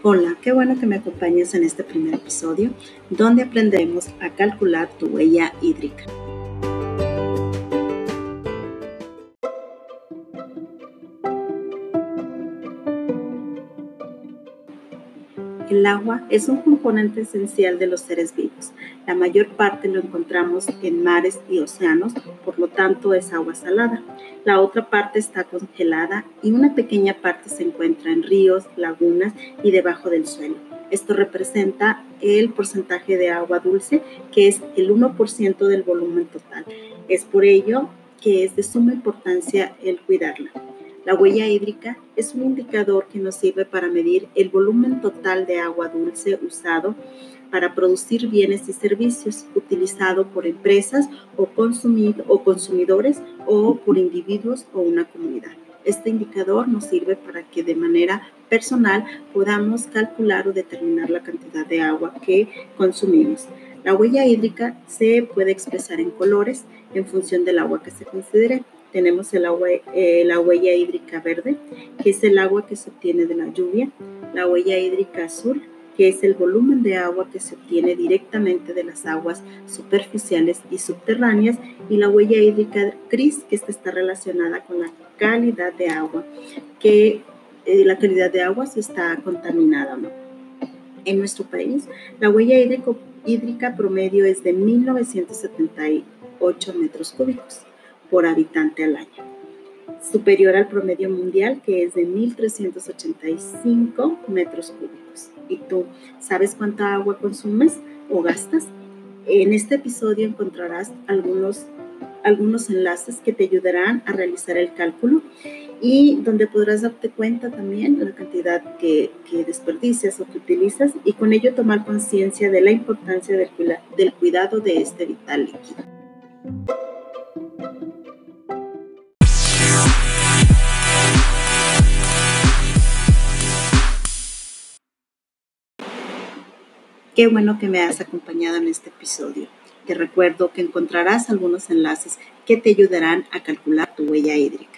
Hola, qué bueno que me acompañes en este primer episodio donde aprenderemos a calcular tu huella hídrica. El agua es un componente esencial de los seres vivos. La mayor parte lo encontramos en mares y océanos, por lo tanto es agua salada. La otra parte está congelada y una pequeña parte se encuentra en ríos, lagunas y debajo del suelo. Esto representa el porcentaje de agua dulce, que es el 1% del volumen total. Es por ello que es de suma importancia el cuidarla. La huella hídrica es un indicador que nos sirve para medir el volumen total de agua dulce usado para producir bienes y servicios utilizado por empresas o, o consumidores o por individuos o una comunidad. Este indicador nos sirve para que de manera personal podamos calcular o determinar la cantidad de agua que consumimos. La huella hídrica se puede expresar en colores en función del agua que se considere tenemos el agua, eh, la huella hídrica verde, que es el agua que se obtiene de la lluvia, la huella hídrica azul, que es el volumen de agua que se obtiene directamente de las aguas superficiales y subterráneas, y la huella hídrica gris, que está relacionada con la calidad de agua, que eh, la calidad de agua se está contaminada. ¿no? En nuestro país, la huella hídrica promedio es de 1978 metros cúbicos por habitante al año, superior al promedio mundial que es de 1.385 metros cúbicos. ¿Y tú sabes cuánta agua consumes o gastas? En este episodio encontrarás algunos, algunos enlaces que te ayudarán a realizar el cálculo y donde podrás darte cuenta también la cantidad que, que desperdicias o que utilizas y con ello tomar conciencia de la importancia del, del cuidado de este vital líquido. Qué bueno que me has acompañado en este episodio. Te recuerdo que encontrarás algunos enlaces que te ayudarán a calcular tu huella hídrica.